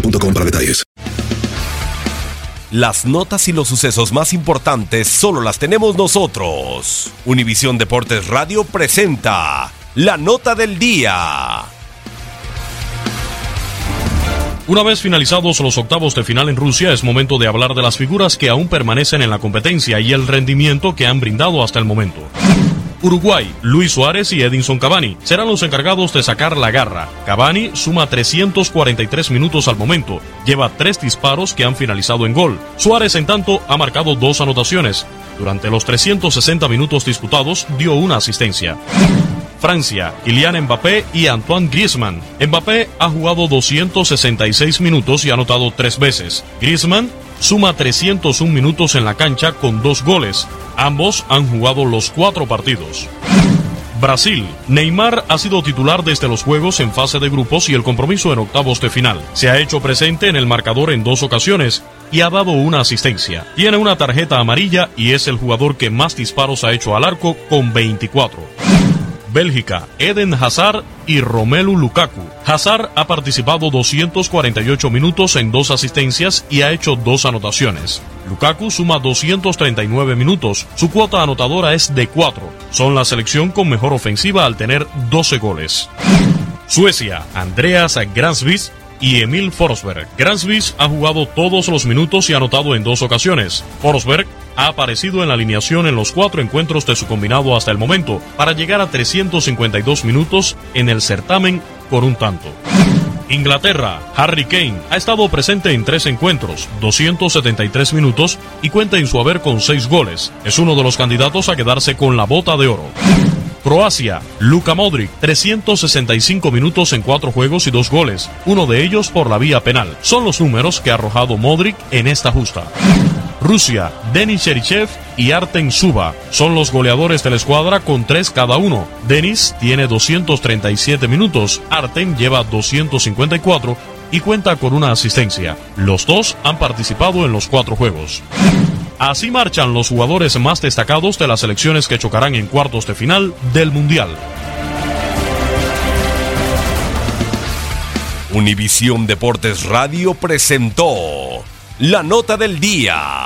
boostmobile.com para detalles. Las notas y los sucesos más importantes solo las tenemos nosotros. Univisión Deportes Radio presenta la nota del día. Una vez finalizados los octavos de final en Rusia, es momento de hablar de las figuras que aún permanecen en la competencia y el rendimiento que han brindado hasta el momento. Uruguay, Luis Suárez y Edinson Cavani serán los encargados de sacar la garra. Cavani suma 343 minutos al momento, lleva tres disparos que han finalizado en gol. Suárez, en tanto, ha marcado dos anotaciones. Durante los 360 minutos disputados, dio una asistencia. Francia, Kylian Mbappé y Antoine Griezmann. Mbappé ha jugado 266 minutos y ha anotado tres veces. Griezmann suma 301 minutos en la cancha con dos goles. Ambos han jugado los cuatro partidos. Brasil. Neymar ha sido titular desde los juegos en fase de grupos y el compromiso en octavos de final. Se ha hecho presente en el marcador en dos ocasiones y ha dado una asistencia. Tiene una tarjeta amarilla y es el jugador que más disparos ha hecho al arco con 24. Bélgica, Eden Hazard y Romelu Lukaku. Hazard ha participado 248 minutos en dos asistencias y ha hecho dos anotaciones. Lukaku suma 239 minutos. Su cuota anotadora es de 4. Son la selección con mejor ofensiva al tener 12 goles. Suecia, Andreas Gransvis y Emil Forsberg. Gransvis ha jugado todos los minutos y ha anotado en dos ocasiones. Forsberg ha aparecido en la alineación en los cuatro encuentros de su combinado hasta el momento, para llegar a 352 minutos en el certamen con un tanto. Inglaterra, Harry Kane ha estado presente en tres encuentros, 273 minutos y cuenta en su haber con seis goles. Es uno de los candidatos a quedarse con la bota de oro. Croacia, Luka Modric, 365 minutos en cuatro juegos y dos goles, uno de ellos por la vía penal. Son los números que ha arrojado Modric en esta justa. Rusia, Denis Cherichev y Artem Suba son los goleadores de la escuadra con tres cada uno. Denis tiene 237 minutos, Artem lleva 254 y cuenta con una asistencia. Los dos han participado en los cuatro juegos. Así marchan los jugadores más destacados de las selecciones que chocarán en cuartos de final del Mundial. Univisión Deportes Radio presentó la nota del día.